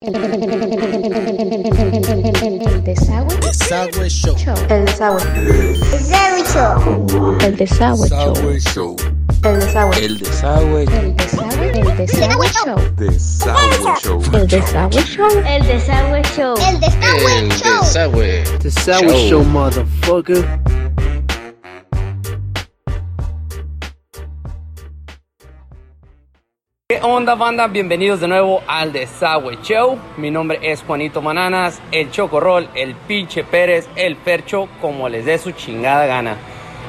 El desagüe. Desagüe Show. El desagüe. Desagüe Show. El desagüe show. Show. El desagüe. El desagüe. El desagüe. El desagüe show. Desagüe Show. El desagüe show. El Desagüe Show. El Desagüe El Show. desagüe. Desagüe Show. Show, motherfucker. Onda, banda? Bienvenidos de nuevo al Desagüe Show. Mi nombre es Juanito Mananas, el Chocorrol, el pinche Pérez, el Percho, como les dé su chingada gana.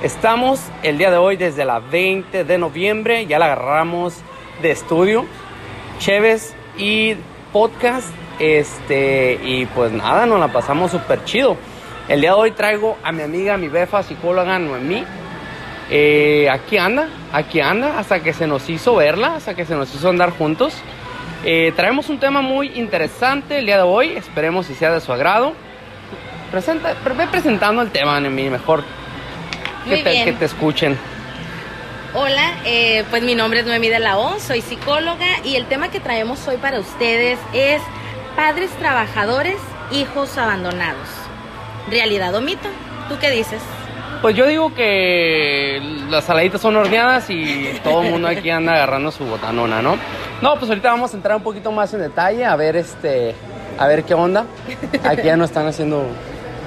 Estamos el día de hoy desde la 20 de noviembre, ya la agarramos de estudio, Cheves y podcast. Este, y pues nada, nos la pasamos súper chido. El día de hoy traigo a mi amiga, mi befa, psicóloga Noemí. Eh, aquí anda, aquí anda, hasta que se nos hizo verla, hasta que se nos hizo andar juntos. Eh, traemos un tema muy interesante el día de hoy, esperemos si sea de su agrado. Presenta, pre- ve presentando el tema, Noemí, mejor te, que te escuchen. Hola, eh, pues mi nombre es Noemí de la O, soy psicóloga y el tema que traemos hoy para ustedes es padres trabajadores, hijos abandonados. ¿Realidad o mito? ¿Tú qué dices? Pues yo digo que las saladitas son horneadas y todo el mundo aquí anda agarrando su botanona, ¿no? No, pues ahorita vamos a entrar un poquito más en detalle, a ver este, a ver qué onda. Aquí ya nos están haciendo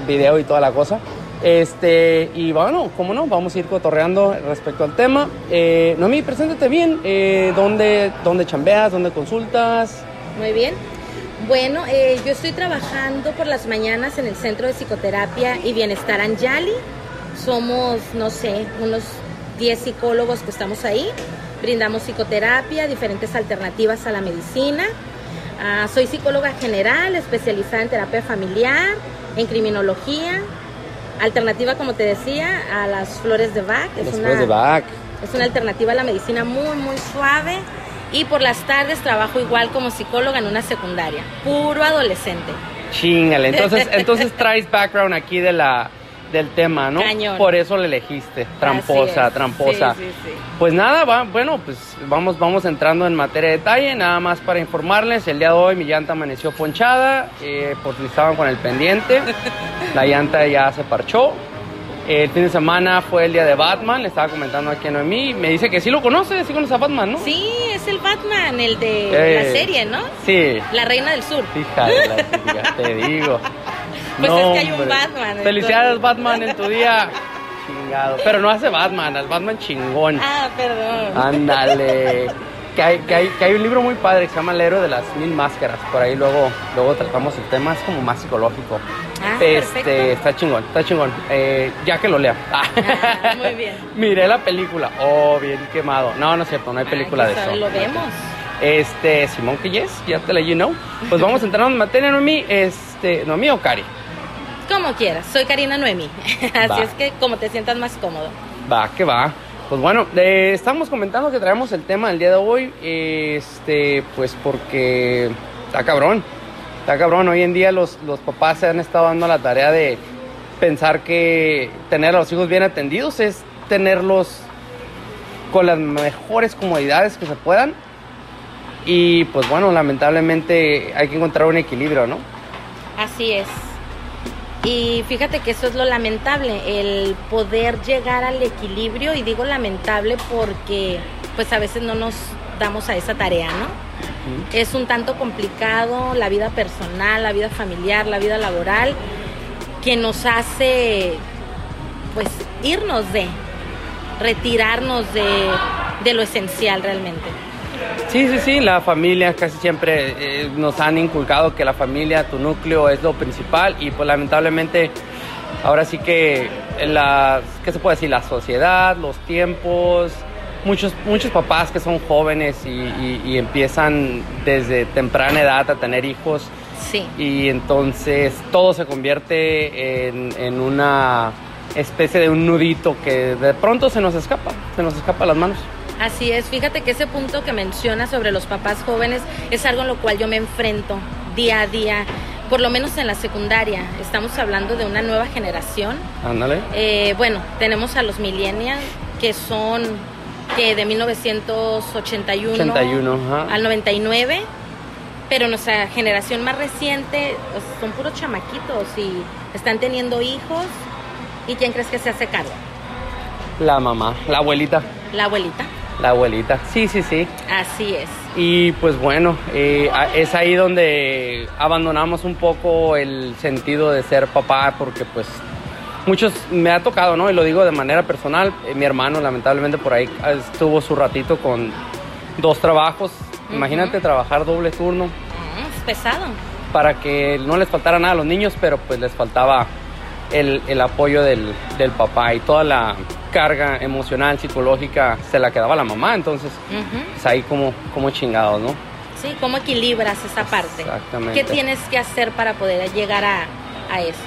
video y toda la cosa. Este, y bueno, cómo no, vamos a ir cotorreando respecto al tema. Eh, Noemí, preséntate bien. Eh, ¿dónde, ¿Dónde chambeas? ¿Dónde consultas? Muy bien. Bueno, eh, yo estoy trabajando por las mañanas en el Centro de Psicoterapia y Bienestar Anjali. Somos, no sé, unos 10 psicólogos que estamos ahí. Brindamos psicoterapia, diferentes alternativas a la medicina. Ah, soy psicóloga general, especializada en terapia familiar, en criminología. Alternativa, como te decía, a las flores de Bach. Es Después una- de back. es una alternativa a la medicina muy, muy suave. Y por las tardes trabajo igual como psicóloga en una secundaria. Puro adolescente. Chingale. Entonces, entonces traes background aquí de la, del tema, ¿no? Cañón. Por eso le elegiste. Tramposa, tramposa. Sí, sí, sí. Pues nada, va, bueno, pues vamos, vamos entrando en materia de detalle, nada más para informarles, el día de hoy mi llanta amaneció ponchada, eh, por si estaban con el pendiente, la llanta ya se parchó, el fin de semana fue el día de Batman, le estaba comentando aquí a Noemí, me dice que sí lo conoce, sí conoce a Batman, ¿no? Sí, es el Batman, el de Eh. la serie, ¿no? Sí, La Reina del Sur. hija de la te digo. Pues es que hay un hombre. Batman, Felicidades. Batman en tu día. Chingado. Pero no hace Batman, al Batman chingón. Ah, perdón. Ándale. Que hay, que, hay, que hay un libro muy padre que se llama El héroe de las mil máscaras. Por ahí luego, luego tratamos el tema, es como más psicológico. Ah, este, perfecto. está chingón, está chingón. Eh, ya que lo lea. Ah, muy bien. Miré la película. Oh, bien quemado. No, no es cierto, no hay película Ah, de eso. Lo vemos. Este, Simón que yes, ya te la you know. Pues vamos a entrar en materia, Noemí. Este, Noemí o Cari. Como quieras. Soy Karina Noemi. Así Va. es que como te sientas más cómodo. Va, que va. Pues bueno, eh, estamos comentando que traemos el tema del día de hoy, este, pues porque está cabrón, está cabrón. Hoy en día los, los papás se han estado dando la tarea de pensar que tener a los hijos bien atendidos es tenerlos con las mejores comodidades que se puedan. Y pues bueno, lamentablemente hay que encontrar un equilibrio, ¿no? Así es. Y fíjate que eso es lo lamentable, el poder llegar al equilibrio, y digo lamentable porque pues a veces no nos damos a esa tarea, ¿no? Es un tanto complicado la vida personal, la vida familiar, la vida laboral, que nos hace pues irnos de, retirarnos de, de lo esencial realmente. Sí, sí, sí, la familia casi siempre eh, nos han inculcado que la familia, tu núcleo es lo principal y pues lamentablemente ahora sí que la, ¿qué se puede decir? La sociedad, los tiempos, muchos, muchos papás que son jóvenes y, y- y empiezan desde temprana edad a tener hijos Sí. y entonces todo se convierte en, en una especie de un nudito que de pronto se nos escapa, se nos escapa a las manos. Así es, fíjate que ese punto que mencionas sobre los papás jóvenes es algo en lo cual yo me enfrento día a día, por lo menos en la secundaria. Estamos hablando de una nueva generación. Ándale. Eh, bueno, tenemos a los millennials que son que de 1981 81, ajá. al 99, pero nuestra generación más reciente son puros chamaquitos y están teniendo hijos. ¿Y quién crees que se hace cargo? La mamá, la abuelita. La abuelita. La abuelita. Sí, sí, sí. Así es. Y pues bueno, eh, es ahí donde abandonamos un poco el sentido de ser papá porque pues muchos me ha tocado, ¿no? Y lo digo de manera personal, eh, mi hermano lamentablemente por ahí estuvo su ratito con dos trabajos. Imagínate trabajar doble turno Mm, es pesado. para que no les faltara nada a los niños, pero pues les faltaba el, el apoyo del, del papá y toda la carga emocional, psicológica se la quedaba la mamá, entonces Ujú. pues ahí como, como chingados, ¿no? Sí, ¿cómo equilibras esa parte? Exactamente. ¿Qué tienes que hacer para poder llegar a, a eso?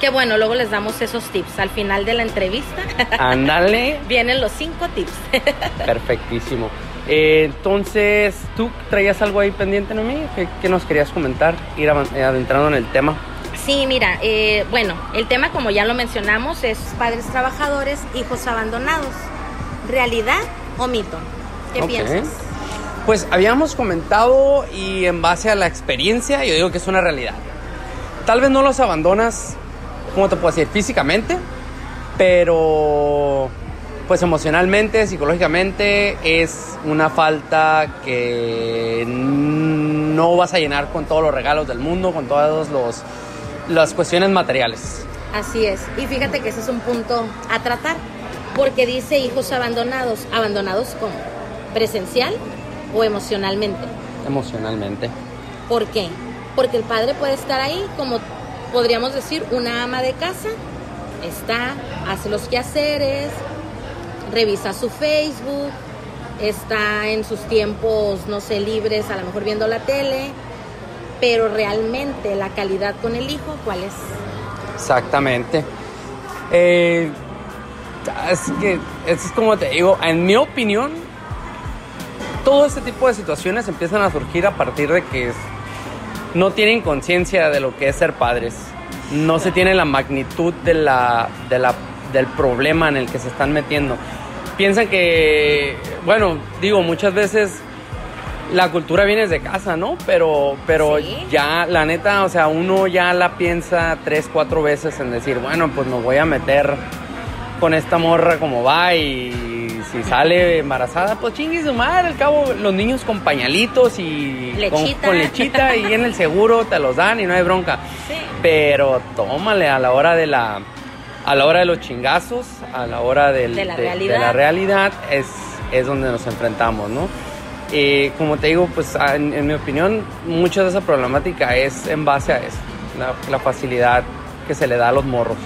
Que bueno, luego les damos esos tips. Al final de la entrevista Ándale, vienen los cinco tips. perfectísimo. Eh, entonces, ¿tú traías algo ahí pendiente, Noemí? ¿Qué, qué nos querías comentar? Ir eh, adentrando en el tema. Sí, mira, eh, bueno, el tema como ya lo mencionamos es padres trabajadores, hijos abandonados. ¿Realidad o mito? ¿Qué piensas? Pues habíamos comentado y en base a la experiencia, yo digo que es una realidad. Tal vez no los abandonas, ¿cómo te puedo decir? Físicamente, pero pues emocionalmente, psicológicamente es una falta que no vas a llenar con todos los regalos del mundo, con todas los, las cuestiones materiales. Así es. Y fíjate que ese es un punto a tratar, porque dice hijos abandonados. ¿Abandonados cómo? ¿Presencial o emocionalmente? Emocionalmente. ¿Por qué? Porque el padre puede estar ahí como podríamos decir una ama de casa, está, hace los quehaceres, revisa su Facebook, está en sus tiempos, no sé, libres, a lo mejor viendo la tele, pero realmente la calidad con el hijo, ¿cuál es? Exactamente. Eh, es que es como te digo, en mi opinión, todo este tipo de situaciones empiezan a surgir a partir de que no tienen conciencia de lo que es ser padres. No se tiene la magnitud de la, de la, del problema en el que se están metiendo. Piensan que, bueno, digo, muchas veces la cultura viene desde casa, ¿no? Pero, pero Sí. ya, la neta, o sea, uno ya la piensa tres, cuatro veces en decir, bueno, pues me voy a meter con esta morra como va y si sale embarazada, pues chingue su madre, al cabo los niños con pañalitos y con, Lechita. con lechita y en el seguro te los dan y no hay bronca. Sí. Pero tómale a la hora de la a la hora de los chingazos, a la hora del- De la de, realidad. la realidad es, es donde nos enfrentamos, ¿no? Y como te digo, pues a- en, en mi opinión, mucha de esa problemática es en base a eso, la, la facilidad que se le da a los morros.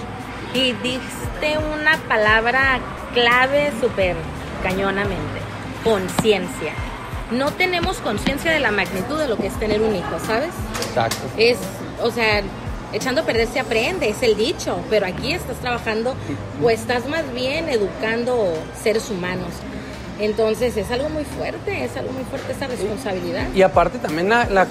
Y diste una palabra clave súper cañonamente, conciencia. No tenemos conciencia de la magnitud de lo que es tener un hijo, ¿sabes? Exacto. Es, o sea, echando a perder se aprende, es el dicho, pero aquí estás trabajando o estás más bien educando seres humanos. Entonces es algo muy fuerte, es algo muy fuerte esa responsabilidad. Y aparte también la, la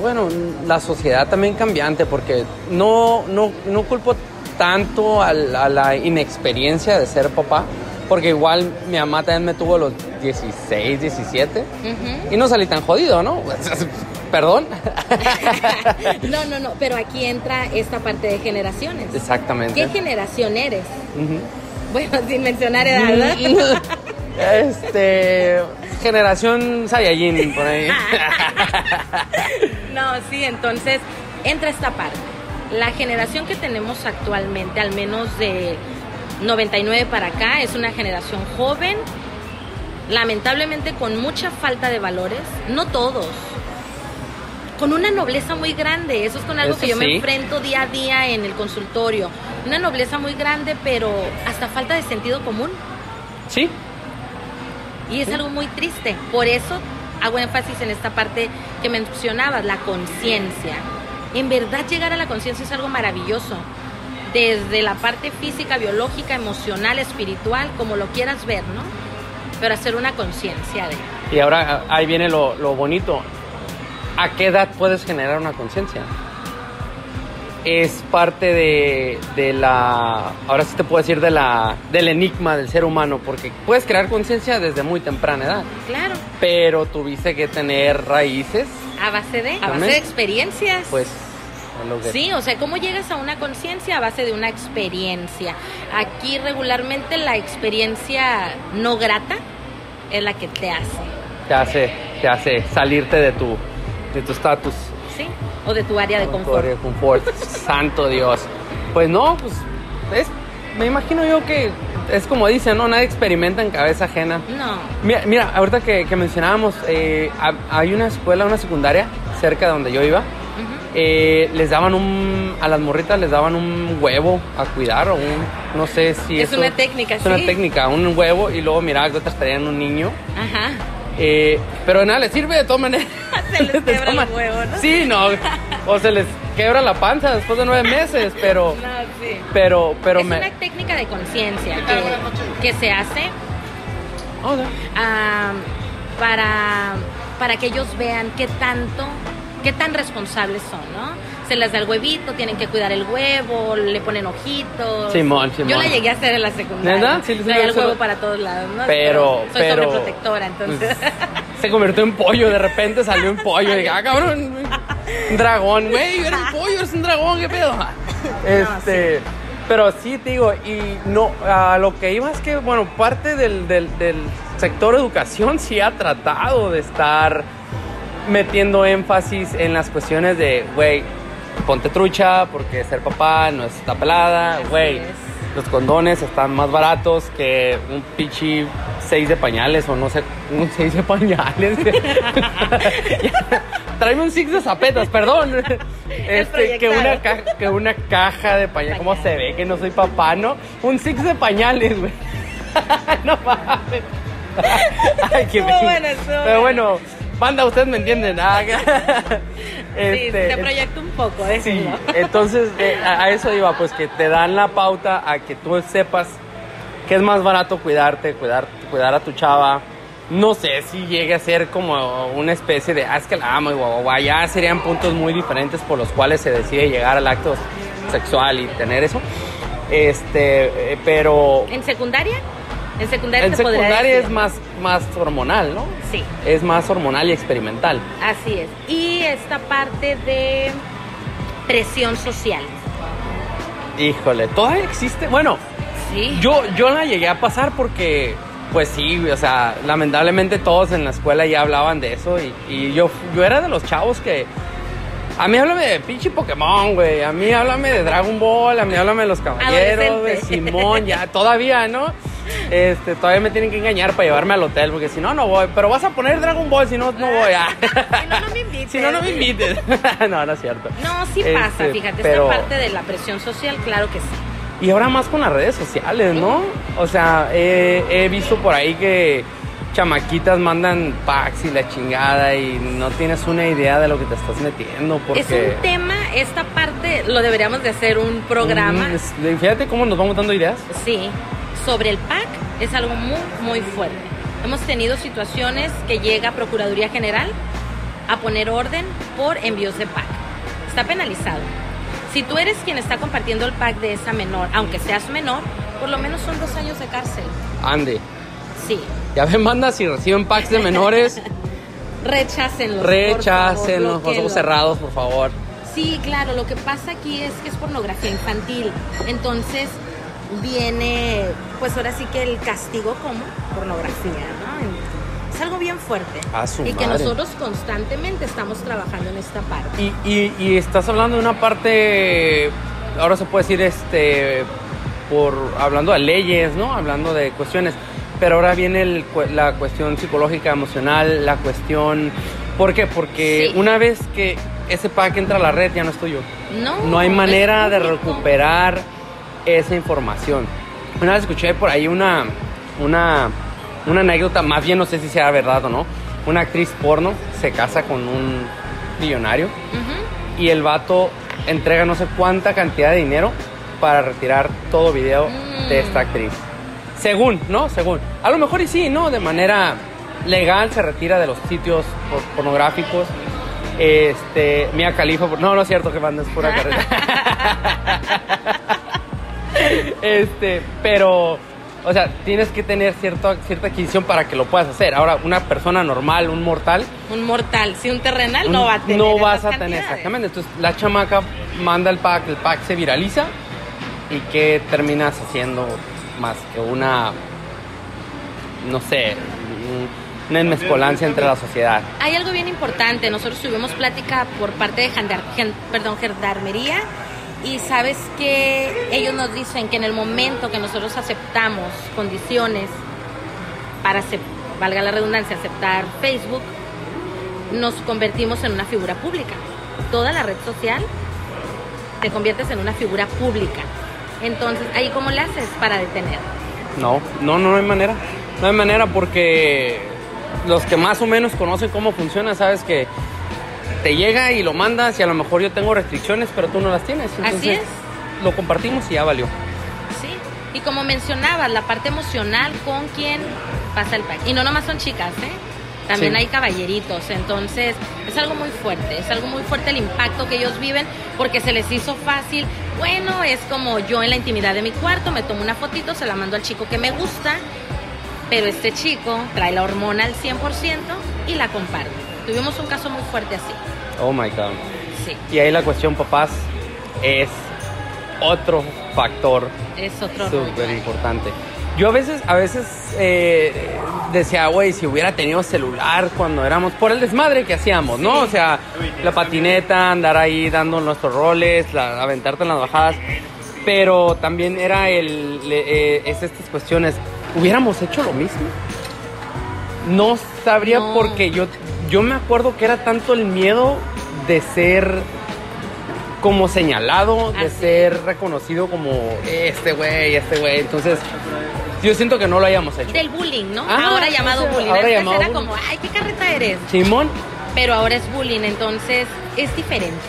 bueno, la sociedad también cambiante, porque no, no, no culpo tanto al- a, la inexperiencia de ser papá, porque igual mi mamá también me tuvo a los 16, 17, Ujú. y no salí tan jodido, ¿no? Perdón. No, no, no, pero aquí entra esta parte de generaciones. Exactamente. ¿Qué generación eres? Ujú. Bueno, sin mencionar edad, ¿verdad? Este. Generación Saiyajin, por ahí. No, sí, entonces entra esta parte. La generación que tenemos actualmente, al menos de 99 para acá, es una generación joven, lamentablemente con mucha falta de valores, no todos, con una nobleza muy grande, eso es con algo Eso que yo me enfrento día a día en el consultorio, una nobleza muy grande, pero hasta falta de sentido común. Sí, Y es algo muy triste. Por eso hago énfasis en esta parte que mencionabas, la conciencia. En verdad llegar a la conciencia es algo maravilloso. Desde la parte física, biológica, emocional, espiritual, como lo quieras ver, ¿no? Pero hacer una conciencia de... y ahora ahí viene lo, lo bonito. ¿A qué edad puedes generar una conciencia? Es parte de, de la, ahora sí te puedo decir, de la, del enigma del ser humano, porque puedes crear conciencia desde muy temprana edad, Claro, pero tuviste que tener raíces, a base de, a base de experiencias. pues, Sí, o sea, ¿cómo llegas a una conciencia a base de una experiencia? Aquí regularmente la experiencia no grata es la que te hace, te hace, te hace salirte de tu, de tu estatus. O de tu área de confort. de confort. Santo Dios. Pues no, pues es, me imagino yo que es como dicen, ¿no? Nadie experimenta en cabeza ajena. No, Mira, mira ahorita que, que mencionábamos, eh, ha- hay una escuela, una secundaria cerca de donde yo iba. eh, les daban un, a las morritas les daban un huevo a cuidar o un, no sé si Es eso- una técnica, es una técnica, un huevo y luego miraba que otras traían un niño. ajá. Eh, pero de nada les sirve de todas maneras. Se les quebra el huevo, ¿no? Sí, no. O se les quebra la panza después de nueve meses, pero, No, sí. pero, pero es me. una técnica de conciencia que, que se hace Oh, no. para, para que ellos vean qué tanto, qué tan responsables son, ¿no? Se les da el huevito, tienen que cuidar el huevo, le ponen ojitos. Simón, Simón. Yo la llegué a hacer en la secundaria. ¿Neta? Sí, sí, el huevo para todos lados, ¿no? Pero, soy pero. sobreprotectora, entonces. pues, se convirtió en pollo, de repente salió en pollo. Dije, ah, cabrón, un dragón, güey, eres un pollo, eres un dragón, qué pedo. Este. Pero sí, te digo, y no, a lo que iba es que, bueno, parte del, del, del sector educación sí ha tratado de estar metiendo énfasis en las cuestiones de, güey, ponte trucha porque ser papá no está pelada, güey. Los condones están más baratos que un pichi 6 de pañales o no sé, un 6 de pañales. Tráeme un six de zapetas, perdón. Este, que, una caja, que una caja de pañales. ¿Cómo se ve que no soy papá, no? Un six de pañales, güey. no mames. Ay, qué Pero bueno. bueno, banda, ustedes me entienden. Ah, sí, este, te proyecto un poco, Sí, déjenlo. entonces eh, a, eso iba, pues que te dan la pauta a que tú sepas que es más barato cuidarte, cuidar, cuidar a tu chava. No sé si llegue a ser como una especie de, ah, es que la amo y guau, guau, guau". ya serían puntos muy diferentes por los cuales se decide llegar al acto sexual y tener eso. Este, eh, pero ¿En secundaria? En secundaria en es más, más hormonal, ¿no? Sí, Es más hormonal y experimental. así es. Y esta parte de presión social. Híjole, todavía existe. Bueno, Sí. Yo, yo la llegué a pasar porque, pues sí, o sea, lamentablemente todos en la escuela ya hablaban de eso y, y yo, yo era de los chavos que... A mí háblame de pinche Pokémon, güey. A mí háblame de Dragon Ball, a mí háblame de los caballeros. Adolescente. Simón, ya, todavía, ¿no? Este, todavía me tienen que engañar para llevarme al hotel, porque si no, no voy. Pero vas a poner Dragon Ball, si no, no voy. ah. Si no, no me invites. Si no, no me invites. no, no es cierto. No, sí Este, pasa, fíjate, pero- esta parte de la presión social, claro que sí. Y ahora más con las redes sociales, ¿no? O sea, he, he visto por ahí que chamaquitas mandan packs y la chingada y no tienes una idea de lo que te estás metiendo porque... Es un tema, esta parte lo deberíamos de hacer un programa, Mm, es- fíjate cómo nos vamos dando ideas. sí, sobre el PAC, es algo muy, muy fuerte. Hemos tenido situaciones que llega Procuraduría General a poner orden por envíos de PAC. Está penalizado. Si tú eres quien está compartiendo el PAC de esa menor, aunque seas menor, por lo menos son dos años de cárcel. Ande. Sí, Ya ven, bandas, si reciben packs de menores, rechácenlos. rechacen los ojos ojos cerrados, por favor. Sí, claro, lo que pasa aquí es que es pornografía infantil. Entonces viene, pues ahora sí que el castigo como pornografía, ¿no? Es algo bien fuerte. A su y que nosotros constantemente estamos trabajando en esta parte. Y, y, y estás hablando de una parte, ahora se puede decir, este, por hablando de leyes, ¿no? Hablando de cuestiones. Pero ahora viene el la cuestión psicológica, emocional, la cuestión... ¿Por qué? Porque Sí. una vez que ese pack entra a la red ya no es tuyo. No, No hay manera de recuperar esa información. Una vez escuché por ahí una, una, una anécdota, más bien no sé si sea verdad o no. Una actriz porno se casa con un millonario Ujú. y el vato entrega no sé cuánta cantidad de dinero para retirar todo video de Mm. esta actriz. Según, ¿no? Según. A lo mejor y sí, ¿no? De manera legal se retira de los sitios por- pornográficos. Este, Mia Khalifa, no, no es cierto que banda es pura carrera. Este, pero, o sea, tienes que tener cierta, cierta adquisición para que lo puedas hacer. Ahora, una persona normal, un mortal, Un mortal, si un terrenal no va a tener. no vas a tener exactamente. Entonces, la chamaca manda el pack, el pack se viraliza y ¿qué terminas haciendo más que una, no sé, un- una mezcolancia entre la sociedad? Hay algo bien importante. Nosotros tuvimos plática por parte de Jandar- perdón, Gendarmería y sabes que ellos nos dicen que en el momento que nosotros aceptamos condiciones para, valga la redundancia, aceptar Facebook, nos convertimos en una figura pública. Toda la red social te conviertes en una figura pública. Entonces, ahí cómo le haces para detener. No, no, no hay manera. No hay manera porque los que más o menos conocen cómo funciona, sabes que te llega y lo mandas y a lo mejor yo tengo restricciones, pero tú no las tienes. Así es. Lo compartimos y ya valió. Sí, y como mencionabas, la parte emocional con quien pasa el pack. Y no nomás son chicas, ¿eh? También Sí. hay caballeritos, entonces es algo muy fuerte, es algo muy fuerte el impacto que ellos viven porque se les hizo fácil. Bueno, es como yo en la intimidad de mi cuarto, me tomo una fotito, se la mando al chico que me gusta, pero este chico trae la hormona al 100% y la comparte. Tuvimos un caso muy fuerte así, Oh my God. sí, Y ahí la cuestión, papás, es otro factor es otro súper importante. Yo a veces, a veces eh, decía, güey, si hubiera tenido celular cuando éramos, por el desmadre que hacíamos, ¿no? O sea, la patineta, andar ahí dando nuestros roles, la- aventarte en las bajadas. Pero también era el, le- eh, es estas cuestiones, ¿hubiéramos hecho lo mismo? No sabría No. porque yo, yo me acuerdo que era tanto el miedo de ser como señalado, de Así. ser reconocido como este güey, este güey. Entonces, yo siento que no lo hayamos hecho. Del bullying, ¿no? Ah, ahora llamado o sea, bullying. ahora llamado era bullying. como, ay, ¿qué carreta eres? Simón, Pero ahora es bullying, entonces es diferente.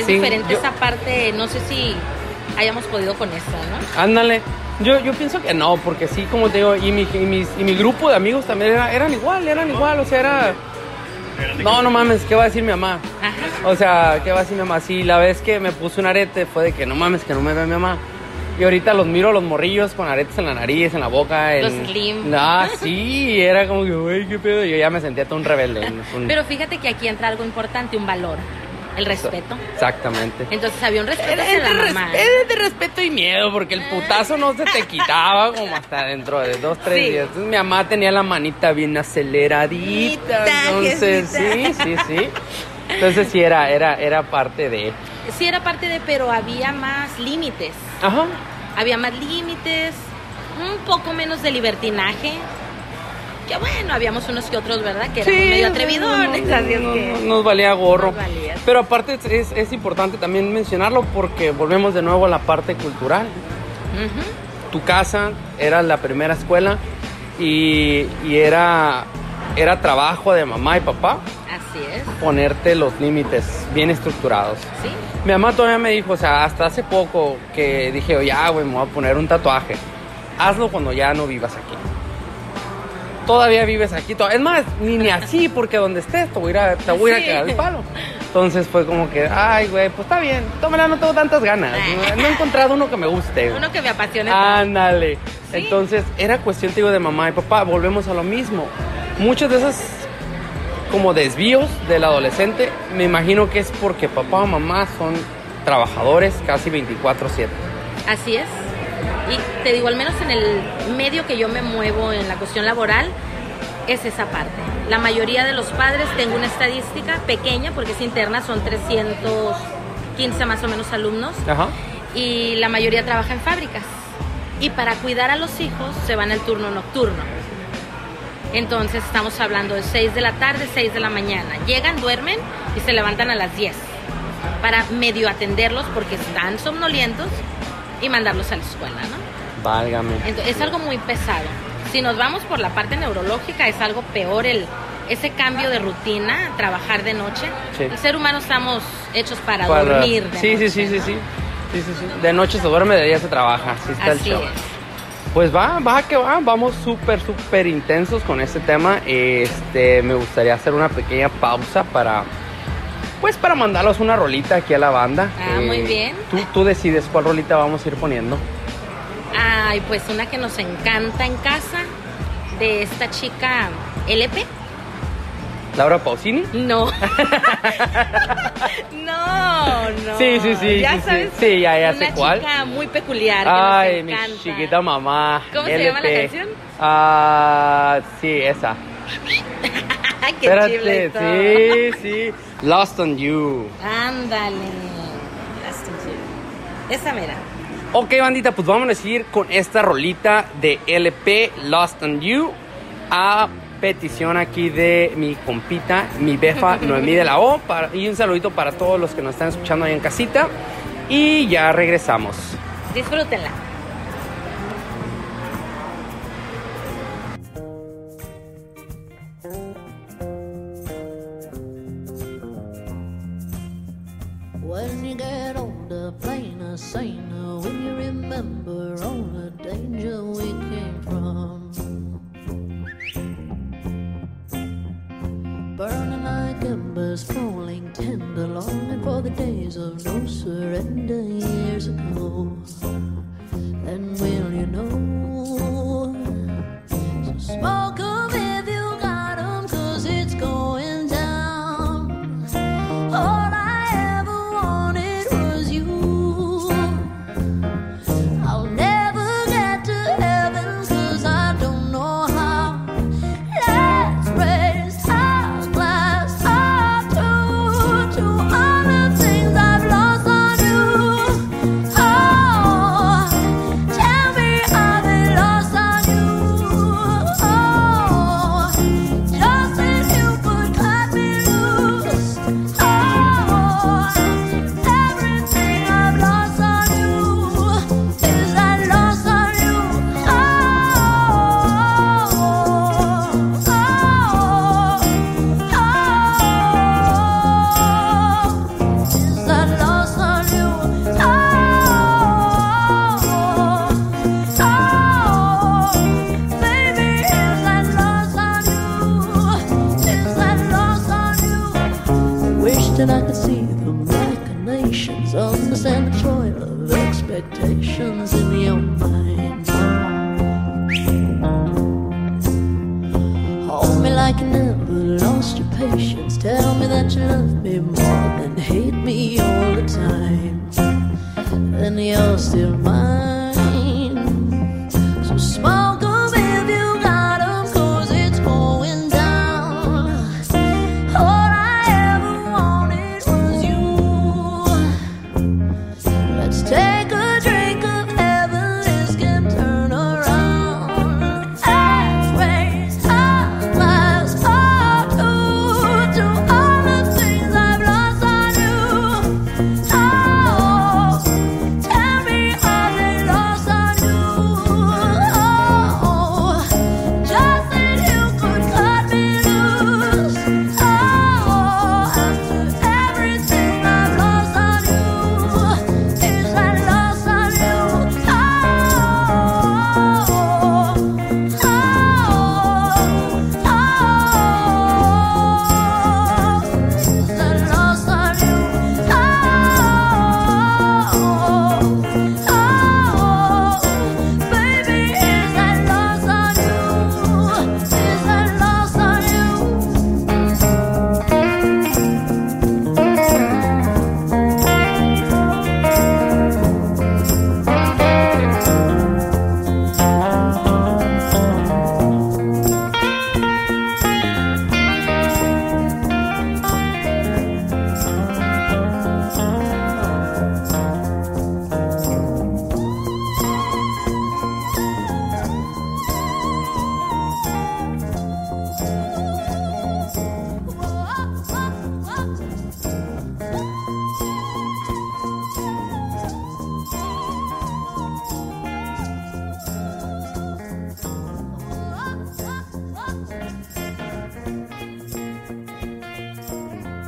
Es Sí, diferente yo- esa parte, no sé si hayamos podido con eso, ¿no? ándale. Yo, yo pienso que no, porque sí, como te digo, y mi, y mis- y mi grupo de amigos también era- eran igual, eran igual, o sea, era... No, no mames, ¿qué va a decir mi mamá? O sea, ¿qué va a decir mi mamá? Sí, la vez que me puse un arete fue de que no mames, que no me ve mi mamá. Y ahorita los miro los morrillos con aretes en la nariz, en la boca. En... Los slim. Ah, sí, era como que, güey, qué pedo. Y yo ya me sentía todo un rebelde. un- Pero fíjate que aquí entra algo importante, un valor, el respeto. Exactamente. Entonces había un respeto Era hacia la mamá. res- era de respeto y miedo, porque el putazo no se te quitaba como hasta dentro de dos, tres Sí. días. Entonces mi mamá tenía la manita bien aceleradita. Entonces, sí, sí, sí. Entonces sí era, era, era parte de. Sí era parte de, pero había más límites. Ajá. Había más límites, un poco menos de libertinaje. Que bueno, habíamos unos que otros, ¿verdad? Que eran medio atrevidones. no, así es no, que- no, nos valía gorro. Nos valía. Pero aparte es, es- importante también mencionarlo porque volvemos de nuevo a la parte cultural. Tu casa era la primera escuela y, y era, era trabajo de mamá y papá Así es, ponerte los límites bien estructurados. sí. Mi mamá todavía me dijo, o sea, hasta hace poco que dije, ya, güey, me voy a poner un tatuaje. Hazlo cuando ya no vivas aquí. Todavía vives aquí. Es más, ni, ni así, porque donde estés te voy a ir a, te voy a, ir a Sí. quedar el palo. Entonces fue como que, ay, güey, pues está bien. Tómala, no tengo tantas ganas. No, he encontrado uno que me guste. Uno que me apasione. Ándale. Sí. Entonces, era cuestión, te digo, de mamá y papá. Volvemos a lo mismo. Muchas de esas como desvíos del adolescente, me imagino que es porque papá o mamá son trabajadores casi 24/7. Así es. Y te digo, al menos en el medio que yo me muevo en la cuestión laboral, es esa parte. La mayoría de los padres, tengo una estadística pequeña, porque es interna, son 315 más o menos alumnos, Ajá. y la mayoría trabaja en fábricas. Y para cuidar a los hijos se van al turno nocturno. Entonces estamos hablando de 6 de la tarde, 6 de la mañana. Llegan, duermen y se levantan a las 10 para medio atenderlos porque están somnolientos y mandarlos a la escuela, ¿no? Válgame. Entonces, es algo muy pesado. Si nos vamos por la parte neurológica, es algo peor el ese cambio de rutina, trabajar de noche. Sí. El ser humano estamos hechos para, Para- dormir. de sí, noche, sí, sí, ¿no? sí. Sí, sí, sí. De noche se duerme, de día se trabaja. Así está el show. es. Pues va, va que va, vamos súper, súper intensos con este tema. Este, me gustaría hacer una pequeña pausa para Pues para mandarlos una rolita aquí a la banda. Eh, Ah, muy bien. Tú, tú decides cuál rolita vamos a ir poniendo. Ay, pues una que nos encanta en casa de esta chica LP. Laura Pausini. No. no, no. Sí, sí, sí, Ya sí, sí. sabes. Sí, ya- ya una sé cuál. chica muy peculiar. que Ay, nos mi chiquita mamá. ¿Cómo se llama la canción? Ah, sí, esa. Qué Espérate, sí, sí. Lost on You. Ándale. Last in You. Esa mera. Ok, bandita, pues vamos a ir con esta rolita de LP Lost on You a petición aquí de mi compita, mi befa Noemí de la O. para- y un saludito para todos los que nos están escuchando ahí en casita. Y ya regresamos. Disfrútenla. Saner, when you remember all the danger we came from. Burning like embers, falling tender, longing for the days of no surrender years ago. Then will you know? So smoke 'em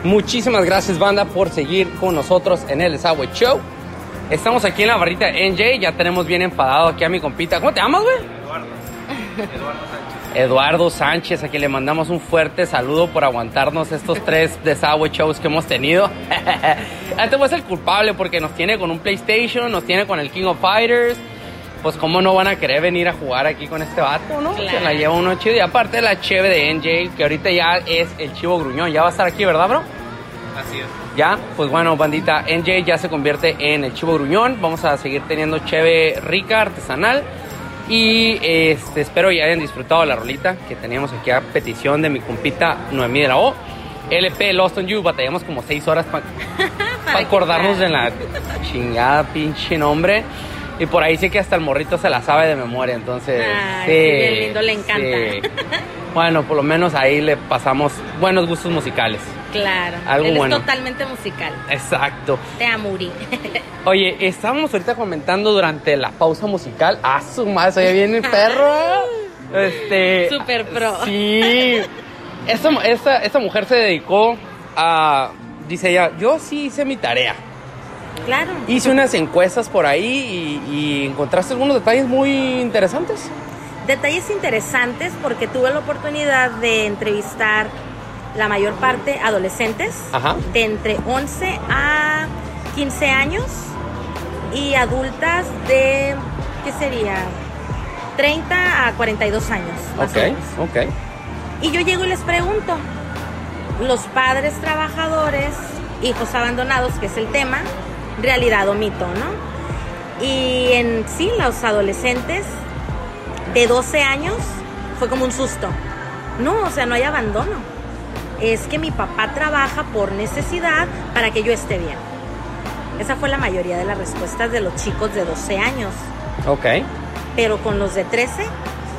Muchísimas gracias, banda, por seguir con nosotros en el Desagüe Show. Estamos aquí en la barrita de NJ. Ya tenemos bien enfadado aquí a mi compita. ¿Cómo te llamas, güey? Eduardo. Eduardo Sánchez. Eduardo Sánchez, a quien le mandamos un fuerte saludo por aguantarnos estos tres desagüe shows que hemos tenido. este fue el culpable porque nos tiene con un PlayStation, nos tiene con el King of Fighters. Pues cómo no van a querer venir a jugar aquí con este vato, ¿no? Claro. Se la lleva uno chido. Y aparte la cheve de NJ, que ahorita ya es el chivo gruñón. Ya va a estar aquí, ¿verdad, bro? Así es. Ya, pues bueno, bandita, NJ ya se convierte en el chivo gruñón. Vamos a seguir teniendo cheve rica, artesanal. Y este, espero ya hayan disfrutado la rolita que teníamos aquí a petición de mi compita Noemí de la O. LP Lost on You, batallamos como seis horas para acordarnos de la chingada pinche nombre. Y por ahí sí que hasta el morrito se la sabe de memoria, entonces. Sí, bien lindo, le encanta. sí. Bueno, por lo menos ahí le pasamos buenos gustos musicales. Claro. Algo Él bueno. es totalmente musical. Exacto. Te amuri. Oye, estábamos ahorita comentando durante la pausa musical. ¡Ah, su madre! ¡Se el perro! Este. Super pro. Sí. Esa, esa, esa mujer se dedicó a. Dice ella, yo sí hice mi tarea. Claro. Hice unas encuestas por ahí y, y encontraste algunos detalles muy interesantes. Detalles interesantes porque tuve la oportunidad de entrevistar la mayor parte adolescentes Ajá. de entre 11 a 15 años y adultas de, ¿qué sería? 30 a 42 años. Más Ok, o menos. ok. Y yo llego y les pregunto, los padres trabajadores, hijos abandonados, que es el tema, realidad o mito, ¿no? Y en sí, los adolescentes de 12 años fue como un susto. No, o sea, no hay abandono. Es que mi papá trabaja por necesidad para que yo esté bien. Esa fue la mayoría de las respuestas de los chicos de 12 años. Ok. Pero con los de 13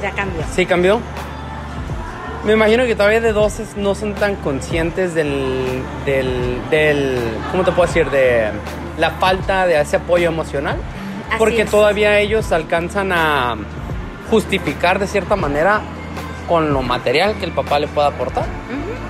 ya cambió. ¿Sí cambió? Me imagino que todavía de 12 no son tan conscientes del, del, del, ¿cómo te puedo decir? De la falta de ese apoyo emocional. Así porque es. todavía ellos alcanzan a justificar de cierta manera con lo material que el papá le pueda aportar.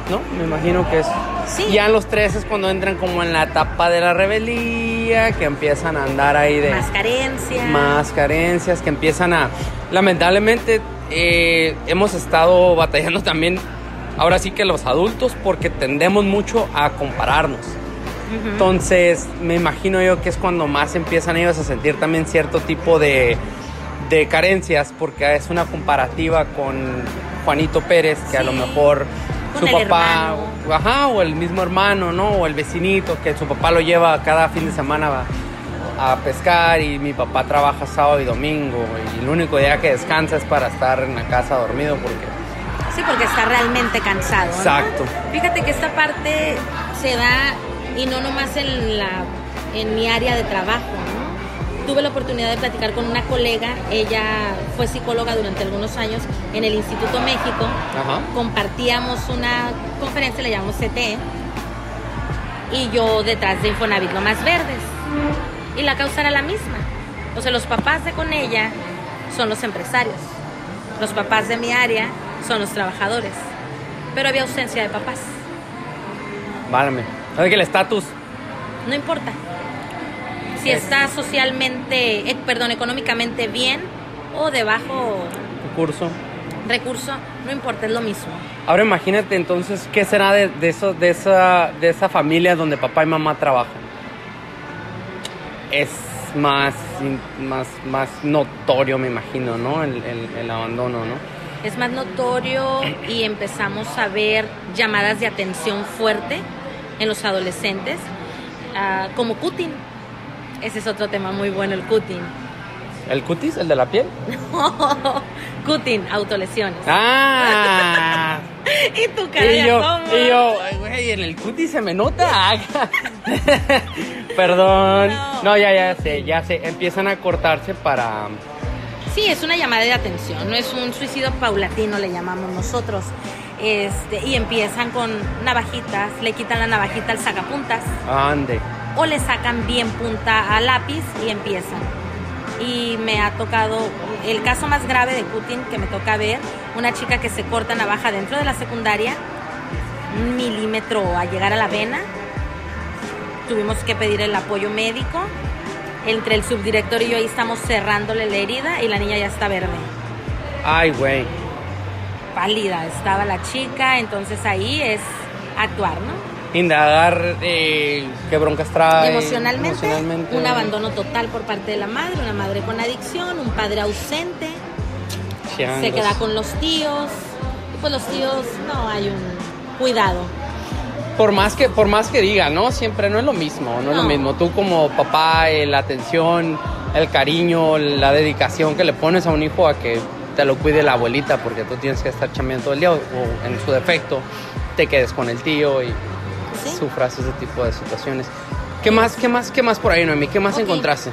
¿No? Me imagino que es. Sí. Ya en los 13 es cuando entran como en la etapa de la rebeldía, que empiezan a andar ahí de Más carencia. más carencias que empiezan a lamentablemente eh, hemos estado batallando también ahora sí que los adultos porque tendemos mucho a compararnos Entonces me imagino yo que es cuando más empiezan ellos a sentir también cierto tipo de, de carencias porque es una comparativa con Juanito Pérez que a lo mejor su papá ajá o el mismo hermano no o el vecinito que su papá lo lleva cada fin de semana a- a pescar y mi papá trabaja sábado y domingo y el único día que descansa es para estar en la casa dormido porque Sí, porque está realmente cansado. ¿no? Exacto. Fíjate que esta parte se da y no nomás en la en mi área de trabajo, ¿no? Tuve la oportunidad de platicar con una colega, ella fue psicóloga durante algunos años en el Instituto México. ajá Compartíamos una conferencia, le llamamos CT, y yo detrás de Infonavit lo más verdes. Y la causa era la misma. O sea, los papás de con ella son los empresarios. Los papás de mi área son los trabajadores. Pero había ausencia de papás. válame ¿sabes que el estatus No importa. Si Es- está socialmente, eh, perdón, económicamente bien o de bajo curso. recurso, no importa, es lo mismo. ahora imagínate entonces qué será de, de eso de esa de esa familia donde papá y mamá trabajan es más más más notorio me imagino no el, el- el abandono no Es más notorio y empezamos a ver llamadas de atención fuerte en los adolescentes, ah, como cutting. Ese es otro tema muy bueno, el cutting. el cutis el de la piel cutting, autolesiones. ah y tu cara Y yo, asombro. y yo, "Ay, güey, en el cutis se me nota. Perdón. No. No, ya, ya sé, ya sé. Empiezan a cortarse para. Sí, es una llamada de atención, no es un suicidio paulatino, le llamamos nosotros. Este, y empiezan con navajitas, le quitan la navajita al sacapuntas Ande. o le sacan bien punta al lápiz y empiezan. Y me ha tocado el caso más grave de Putin que me toca ver, una chica que se corta navaja dentro de la secundaria, un milímetro a llegar a la vena. Tuvimos que pedir el apoyo médico. Entre el subdirector y yo ahí estamos cerrándole la herida y la niña ya está verde. Ay, güey. Pálida estaba la chica, entonces ahí es actuar, ¿no? Indagar eh, qué broncas trae. emocionalmente, emocionalmente. un abandono total por parte de la madre, una madre con adicción, un padre ausente, se queda con los tíos, y pues los tíos no hay un cuidado. Por más que, por más que diga, ¿no? Siempre no es lo mismo, no, es lo mismo. Tú como papá, eh, la atención, el cariño, la dedicación que le pones a un hijo a que te lo cuide la abuelita porque tú tienes que estar chambeando todo el día o, o en su defecto te quedes con el tío y ¿sí? sufras ese tipo de situaciones. ¿Qué más, qué más, qué más por ahí, Noemi? ¿Qué más Ok. encontraste?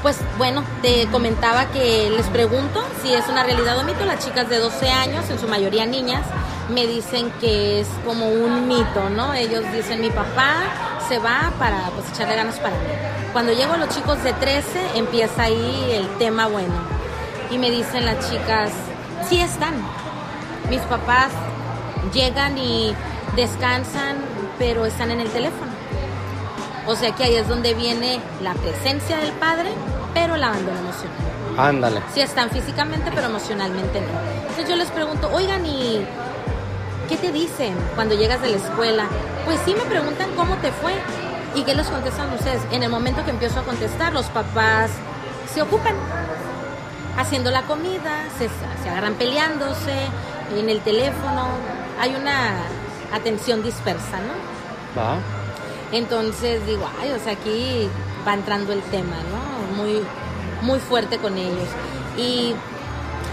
Pues bueno, te comentaba que les pregunto si es una realidad o mito. Las chicas de 12 años, en su mayoría niñas, me dicen que es como un mito, ¿no? Ellos dicen, mi papá se va para pues, echarle ganas para mí. Cuando llego a los chicos de 13, empieza ahí el tema bueno. Y me dicen las chicas, sí están. Mis papás llegan y descansan, pero están en el teléfono. O sea que ahí es donde viene la presencia del padre, pero el abandono emocional. Ándale. Sí están físicamente, pero emocionalmente no. Entonces yo les pregunto, oigan, ¿y qué te dicen cuando llegas de la escuela? Pues sí me preguntan cómo te fue. ¿Y qué les contestan ustedes? En el momento que empiezo a contestar, los papás se ocupan haciendo la comida, se, se agarran peleándose en el teléfono. Hay una atención dispersa, ¿no? Va. Entonces digo, ay, o sea, aquí va entrando el tema, ¿no? Muy, muy fuerte con ellos. Y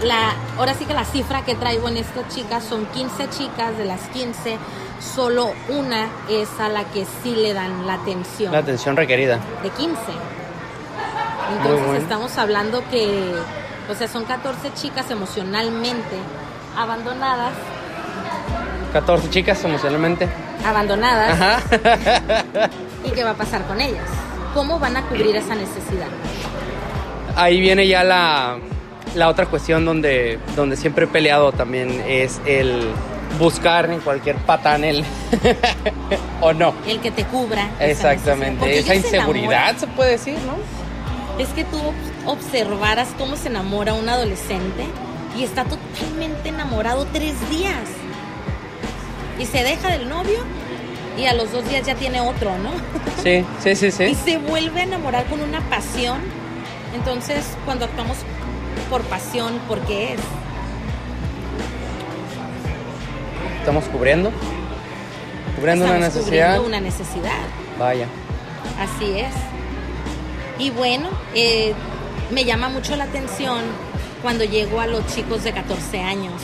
la, ahora sí que la cifra que traigo en estas chicas son 15 chicas, de las 15, solo una es a la que sí le dan la atención. La atención requerida. de 15. Entonces bueno. estamos hablando que, o sea, son 14 chicas emocionalmente abandonadas, 14 chicas emocionalmente. abandonadas. Ajá. ¿Y qué va a pasar con ellas? ¿Cómo van a cubrir esa necesidad? Ahí viene ya la, la otra cuestión donde, donde siempre he peleado también, es el buscar en cualquier patán el... o no. El que te cubra. Exactamente, esa se inseguridad se puede decir, ¿no? Es que tú observaras cómo se enamora un adolescente y está totalmente enamorado tres días. Y se deja del novio y a los dos días ya tiene otro, ¿no? Sí, sí, sí, y sí. se vuelve a enamorar con una pasión. Entonces, cuando actuamos por pasión, ¿por qué es? Estamos cubriendo. Cubriendo una necesidad. cubriendo una necesidad. Vaya. Así es. Y bueno, eh, me llama mucho la atención cuando llego a los chicos de 14 años.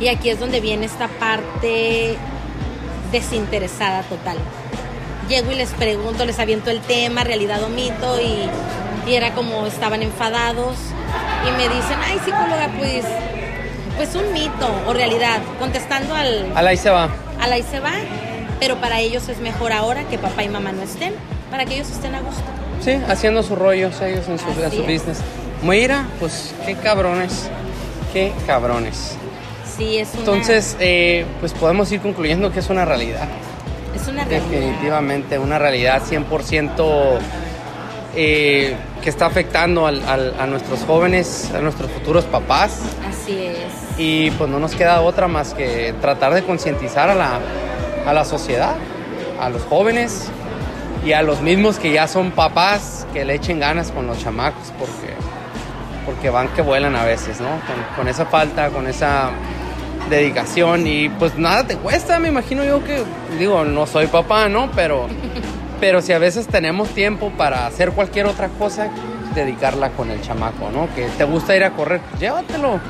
Y aquí es donde viene esta parte desinteresada total. Llego y les pregunto, les aviento el tema, realidad o mito, y, y era como estaban enfadados. Y me dicen, ay psicóloga, pues, pues un mito o realidad. Contestando al, Al ahí se va. a la y se va, pero para ellos es mejor ahora que papá y mamá no estén, para que ellos estén a gusto. Sí, haciendo su rollo, sí, ellos en su, en business. Mira, pues qué cabrones. Qué cabrones. Sí, es una, Entonces, eh, pues podemos ir concluyendo que es una realidad. es una realidad. Definitivamente, una realidad 100% eh, que está afectando al- al- a nuestros jóvenes, a nuestros futuros papás. Así es. Y pues no nos queda otra más que tratar de concientizar a la, a la sociedad, a los jóvenes y a los mismos que ya son papás, que le echen ganas con los chamacos, porque, porque van que vuelan a veces, ¿no? Con, con esa falta, con esa dedicación y pues nada te cuesta, me imagino yo que, digo, no soy papá, ¿no? Pero, pero si a veces tenemos tiempo para hacer cualquier otra cosa, dedicarla con el chamaco, ¿no? Que te gusta ir a correr, llévatelo.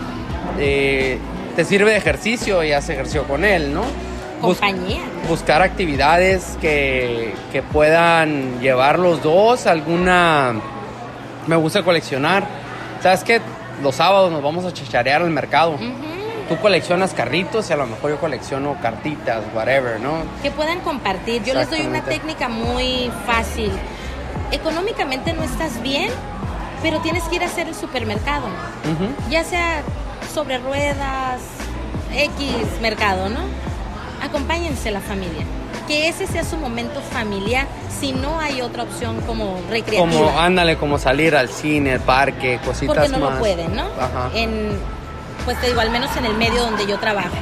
Eh, te sirve de ejercicio y haz ejercicio con él, ¿no? Bus- Compañía. buscar actividades que, que puedan llevar los dos, alguna... Me gusta coleccionar. ¿Sabes qué? Los sábados nos vamos a chicharear al mercado. Tú coleccionas carritos y a lo mejor yo colecciono cartitas, whatever, ¿no? Que puedan compartir. Yo les doy una técnica muy fácil. Económicamente no estás bien, pero tienes que ir a hacer el supermercado. Ya sea sobre ruedas, X mercado, ¿no? Acompáñense la familia. Que ese sea su momento familiar, si no hay otra opción como recreativa. Como, ándale, como salir al cine, al parque, cositas porque no más. lo pueden, ¿no? Ajá. En, pues te digo, al menos en el medio donde yo trabajo.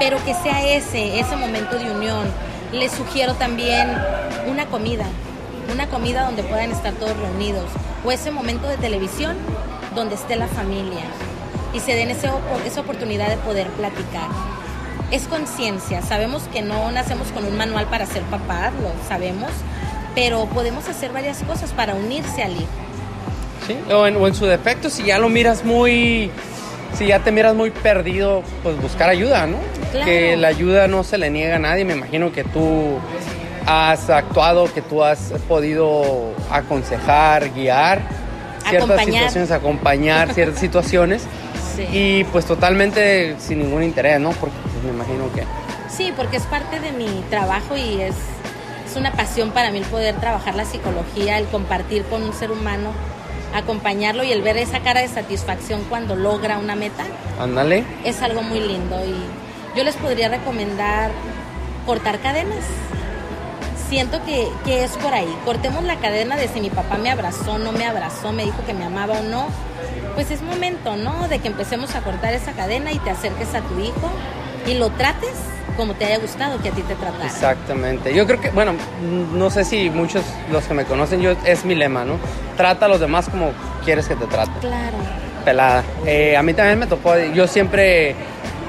Pero que sea ese, ese momento de unión. Les sugiero también una comida, una comida donde puedan estar todos reunidos, o ese momento de televisión donde esté la familia y se den ese esa oportunidad de poder platicar. Es conciencia, sabemos que no nacemos con un manual para ser papás, lo sabemos, pero podemos hacer varias cosas para unirse al hijo. Sí, o en, o en su defecto, si ya lo miras muy, si ya te miras muy perdido, pues buscar ayuda, ¿no? Claro. Que la ayuda no se le niega a nadie. Me imagino que tú has actuado, que tú has podido aconsejar, guiar ciertas Acompañar. situaciones, acompañar ciertas situaciones Sí. y pues totalmente sin ningún interés, ¿no? Porque me imagino que Sí, porque es parte de mi trabajo y es, es una pasión para mí el poder trabajar la psicología, el compartir con un ser humano, acompañarlo y el ver esa cara de satisfacción cuando logra una meta, ándale. es algo muy lindo. Y yo les podría recomendar cortar cadenas. Siento que, que es por ahí. Cortemos la cadena de si mi papá me abrazó, no me abrazó, me dijo que me amaba o no. Pues es momento, ¿no? De que empecemos a cortar esa cadena y te acerques a tu hijo y lo trates como te haya gustado que a ti te tratara. Exactamente. Yo creo que, bueno, mm, no sé si muchos los que me conocen, yo es mi lema, ¿no? Trata a los demás como quieres que te traten. Claro. Pelada. Eh, a mí también me tocó, yo siempre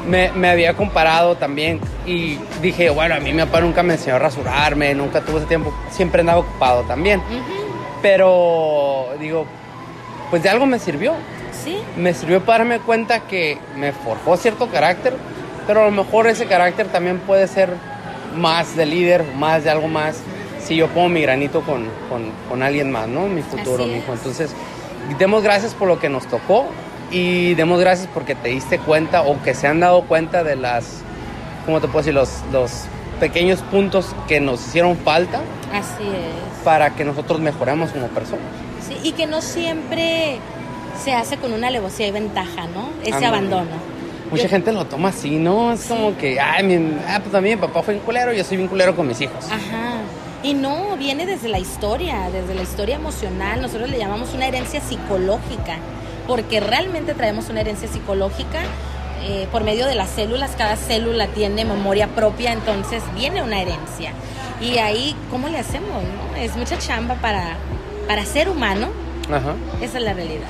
me, me había comparado también y dije, bueno, a mí mi papá nunca me enseñó a rasurarme, nunca tuve ese tiempo, siempre andaba ocupado también. Pero digo, pues de algo me sirvió. Sí, Me sirvió para darme cuenta que me forjó cierto carácter, pero a lo mejor ese carácter también puede ser más de líder, más de algo más, si yo pongo mi granito con, con, con alguien más, ¿no? Mi futuro, mi hijo. es. Entonces, demos gracias por lo que nos tocó y demos gracias porque te diste cuenta o que se han dado cuenta de las, ¿cómo te puedo decir? Los, los pequeños puntos que nos hicieron falta así es. para que nosotros mejoremos como personas. Sí, y que no siempre se hace con una alevosía y ventaja, ¿no? Ese abandono. Mucha Yo- gente lo toma así, ¿no? Es como que, ay, mi, ah, pues también mi papá fue un culero, yo soy bien culero con mis hijos. Ajá. Y no, viene desde la historia, desde la historia emocional. Nosotros le llamamos una herencia psicológica, porque realmente traemos una herencia psicológica eh, por medio de las células. Cada célula tiene memoria propia, entonces viene una herencia. Y ahí, ¿cómo le hacemos? no? Es mucha chamba para, para ser humano. Ajá. Esa es la realidad.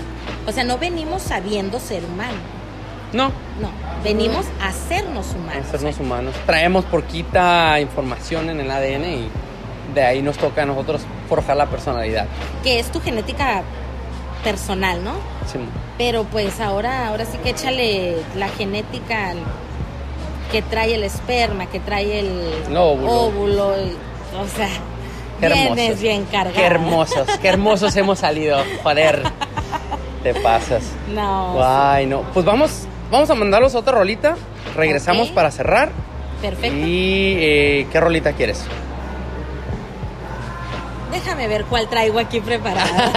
O sea, no venimos sabiendo ser humano. No, No, venimos a hacernos humanos. hacernos humanos. Traemos poquita información en el ADN y de ahí nos toca a nosotros forjar la personalidad. Que es tu genética personal, ¿no? Sí. Pero pues ahora, ahora sí que échale la genética que trae el esperma, que trae el El óvulo. óvulo, y- o sea, Qué hermosos. bien cargado. Qué hermosos, qué hermosos hemos salido. Joder, te pasas. No, Ay, no. Pues vamos, vamos a mandarlos a otra rolita. Regresamos para cerrar. perfecto. ¿Y eh, qué rolita quieres? Déjame ver cuál traigo aquí preparada.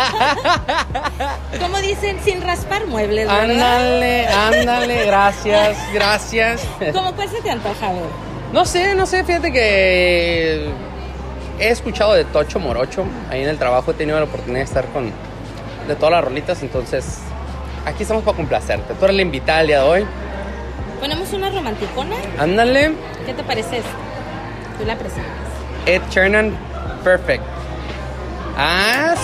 Como dicen, sin raspar muebles, ¿verdad? Ándale, ándale, gracias, gracias. ¿Cómo cuál se te antoja ver? No sé, no sé, fíjate que he escuchado de Tocho Morocho. Ahí en el trabajo he tenido la oportunidad de estar con de todas las rolitas, entonces aquí estamos para complacerte. Tú eres la invitada el día de hoy. Ponemos una romanticona. Ándale, ¿Qué te parece esta? Tú la presentas. Ed Sheeran, perfect. Ah,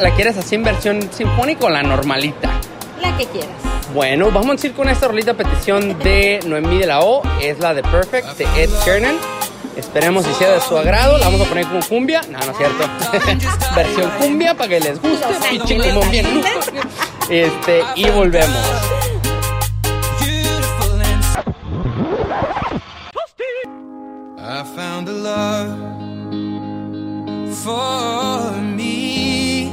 ¿La quieres así en versión sinfónica o la normalita? La que quieras. Bueno, vamos a ir con esta rolita petición de Noemí de la O. Es la de Perfect de Ed Sheeran. Esperemos si sea de su agrado. La vamos a poner con cumbia. No, no es cierto. Versión cumbia para que les guste. Pinche limón bien. Este, y volvemos. I found a love for me.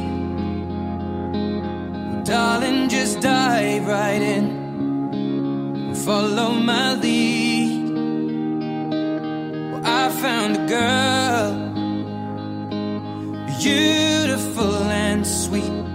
Darling, just dive right in. Follow my lead. Well, I found a girl, beautiful and sweet.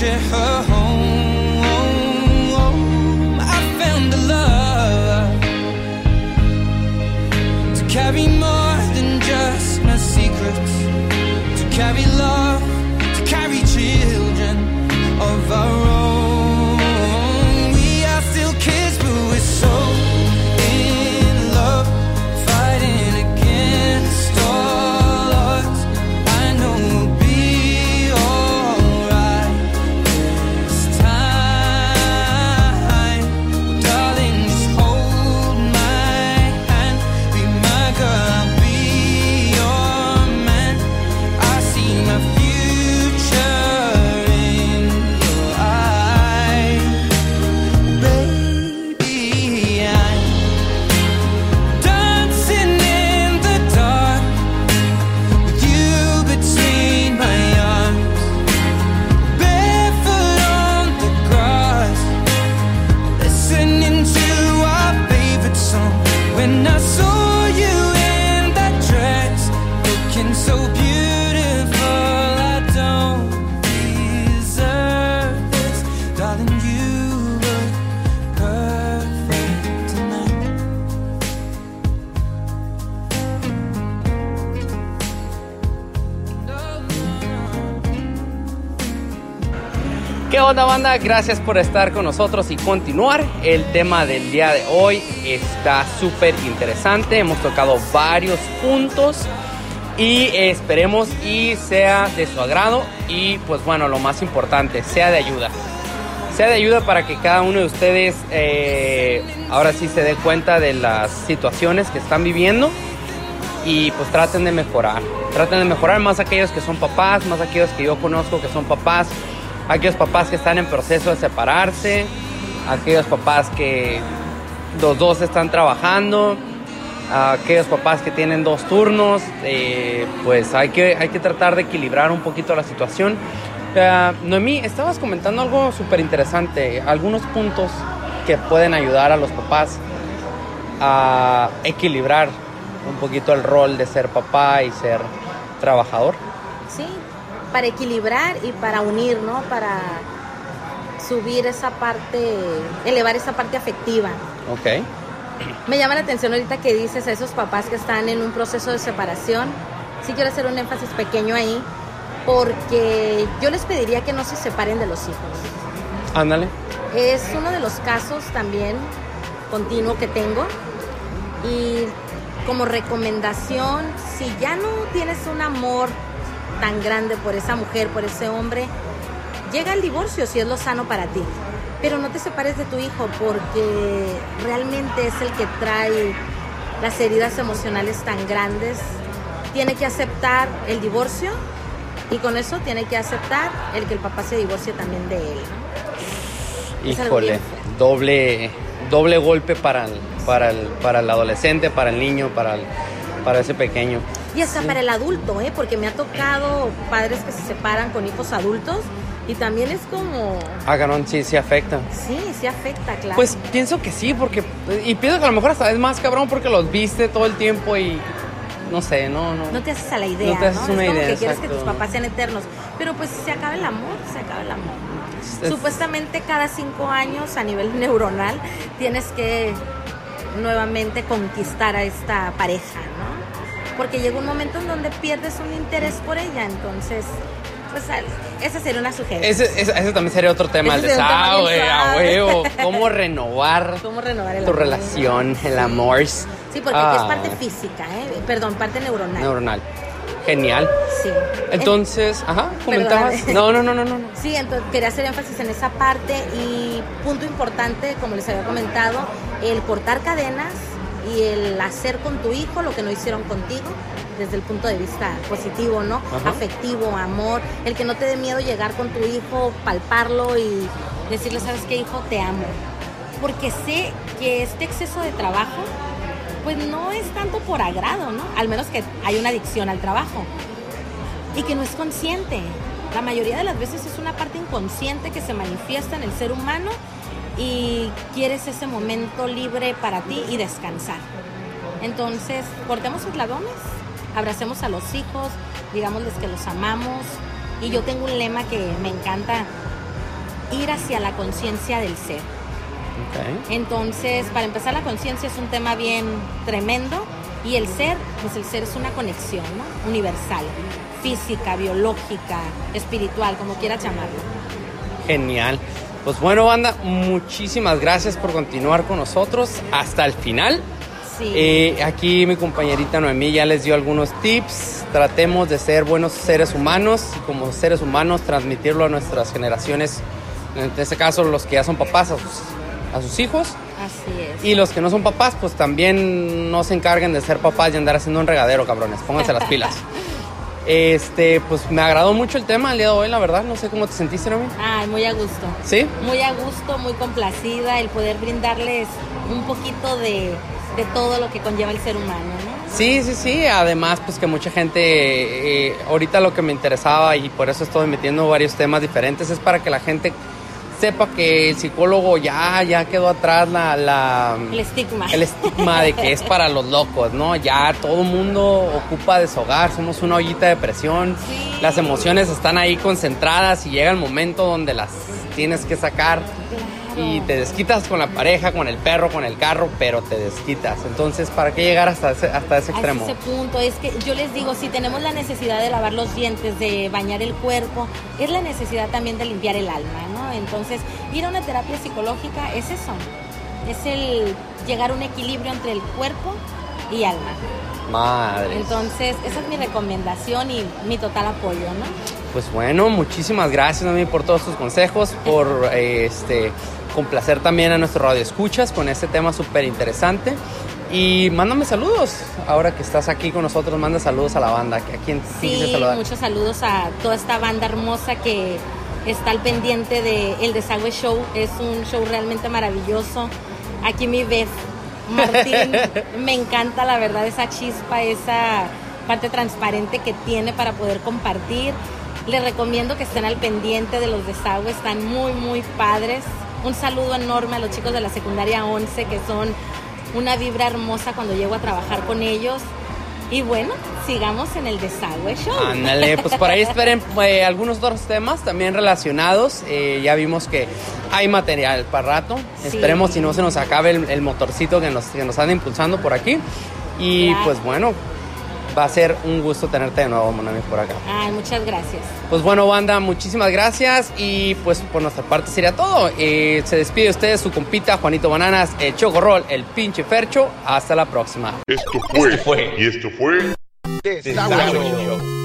Share her Gracias por estar con nosotros y continuar. El tema del día de hoy está súper interesante. Hemos tocado varios puntos y esperemos y sea de su agrado y pues bueno, lo más importante, sea de ayuda. Sea de ayuda para que cada uno de ustedes eh, ahora sí se dé cuenta de las situaciones que están viviendo y pues traten de mejorar. Traten de mejorar más aquellos que son papás, más aquellos que yo conozco que son papás, aquellos papás que están en proceso de separarse, aquellos papás que los dos están trabajando, aquellos papás que tienen dos turnos, eh, pues hay que, hay que tratar de equilibrar un poquito la situación. Eh, Noemí, estabas comentando algo súper interesante, algunos puntos que pueden ayudar a los papás a equilibrar un poquito el rol de ser papá y ser trabajador. Sí, para equilibrar y para unir, ¿no? Para subir esa parte, elevar esa parte afectiva. Ok. Me llama la atención ahorita que dices a esos papás que están en un proceso de separación. Sí quiero hacer un énfasis pequeño ahí, porque yo les pediría que no se separen de los hijos. Ándale. Es uno de los casos también continuo que tengo. Y como recomendación, si ya no tienes un amor tan grande por esa mujer, por ese hombre, llega el divorcio si es lo sano para ti. Pero no te separes de tu hijo porque realmente es el que trae las heridas emocionales tan grandes. Tiene que aceptar el divorcio y con eso tiene que aceptar el que el papá se divorcie también de él. Híjole, doble, doble golpe para el, para, el, para el adolescente, para el niño, para, el- para ese pequeño. Y hasta para el adulto, ¿eh? porque me ha tocado padres que se separan con hijos adultos y también es como, Ah, cabrón, sí, sí afecta. sí, sí afecta, claro. Pues pienso que sí, porque. Y pienso que a lo mejor hasta es más cabrón porque los viste todo el tiempo y. No sé, no, no. no te haces a la idea, No te haces Es una como idea, que quieres que tus papás sean eternos. Pero pues si se acaba el amor, se acaba el amor. Es- Supuestamente cada cinco años a nivel neuronal tienes que nuevamente conquistar a esta pareja, ¿no? Porque llega un momento en donde pierdes un interés por ella, entonces Pues esa sería una sugerencia. Ese, ese- ese también sería otro tema, el Ese tema desagüe, bien a huevo. ¿Cómo renovar ¿Cómo renovar el tu amor? relación, el amor? Sí, porque aquí es Ah, parte física, ¿eh? Perdón, parte neuronal. neuronal. Genial. Sí. Entonces, ajá, comentabas. No, no, no, no. no. Sí, entonces quería hacer énfasis en esa parte y punto importante, como les había comentado, el cortar cadenas y el hacer con tu hijo lo que no hicieron contigo desde el punto de vista positivo, ¿no? Ajá. Afectivo, amor, el que no te dé miedo llegar con tu hijo, palparlo y decirle, ¿sabes qué, hijo? Te amo. Porque sé que este exceso de trabajo, pues no es tanto por agrado, ¿no? Al menos que hay una adicción al trabajo y que no es consciente. La mayoría de las veces es una parte inconsciente que se manifiesta en el ser humano y quieres ese momento libre para ti y descansar. Entonces, cortemos eslabones, abracemos a los hijos, digámosles que los amamos y yo tengo un lema que me encanta, ir hacia la conciencia del ser. Entonces, para empezar, la conciencia es un tema bien tremendo y el ser, pues el ser es una conexión ¿no? universal, física, biológica, espiritual, como quieras llamarlo. Genial. Pues bueno, banda, muchísimas gracias por continuar con nosotros hasta el final. Sí. Eh, aquí mi compañerita Noemí ya les dio algunos tips. Tratemos de ser buenos seres humanos y como seres humanos transmitirlo a nuestras generaciones, en este caso los que ya son papás, a sus, a sus hijos. Así es. Y los que no son papás, pues también no se encarguen de ser papás y andar haciendo un regadero, cabrones. Pónganse las pilas. Este, pues me agradó mucho el tema el día de hoy, la verdad. No sé cómo te sentiste, Noemí. Ay, muy a gusto. ¿Sí? Muy a gusto, muy complacida el poder brindarles un poquito de, de todo lo que conlleva el ser humano, ¿no? Sí, sí, sí. Además, pues que mucha gente, eh, ahorita lo que me interesaba y por eso estoy metiendo varios temas diferentes es para que la gente sepa que el psicólogo ya, ya quedó atrás la, la- El estigma. el estigma de que es para los locos, ¿no? Ya todo mundo ocupa deshogar, somos una ollita de presión, Sí. las emociones están ahí concentradas y llega el momento donde las tienes que sacar y te desquitas con la pareja, con el perro, con el carro, pero te desquitas. Entonces, ¿para qué llegar hasta ese, hasta ese a extremo? ese punto. Es que yo les digo, si tenemos la necesidad de lavar los dientes, de bañar el cuerpo, es la necesidad también de limpiar el alma, ¿no? Entonces, ir a una terapia psicológica es eso, es el llegar a un equilibrio entre el cuerpo y alma. Madre. Entonces, esa es mi recomendación y mi total apoyo, ¿no? Pues bueno, muchísimas gracias Noemí por todos tus consejos, por eh, este complacer también a nuestro radio escuchas con este tema súper interesante. Y mándame saludos, ahora que estás aquí con nosotros, manda saludos a la banda, que a quieres Sí, saludar. muchos saludos a toda esta banda hermosa que está al pendiente de El Desagüe Show. Es un show realmente maravilloso. Aquí mi Beth Martín, me encanta la verdad esa chispa, esa parte transparente que tiene para poder compartir. Les recomiendo que estén al pendiente de los desagües, están muy, muy padres. Un saludo enorme a los chicos de la secundaria 11 que son una vibra hermosa cuando llego a trabajar con ellos. Y bueno, sigamos en el desagüe show. Ándale, pues por ahí esperen eh, algunos otros temas también relacionados. Eh, ya vimos que hay material para rato. Sí. Esperemos si no se nos acabe el, el motorcito que nos, que nos anda impulsando por aquí. Y Claro. pues bueno, va a ser un gusto tenerte de nuevo, Monami, por acá. Ay, muchas gracias. Pues bueno, banda, muchísimas gracias. Y pues por nuestra parte sería todo. Eh, se despide de ustedes su compita Juanito Bananas, el Chocorrol, el pinche Fercho. Hasta la próxima. Esto fue, y esto fue Desagüe.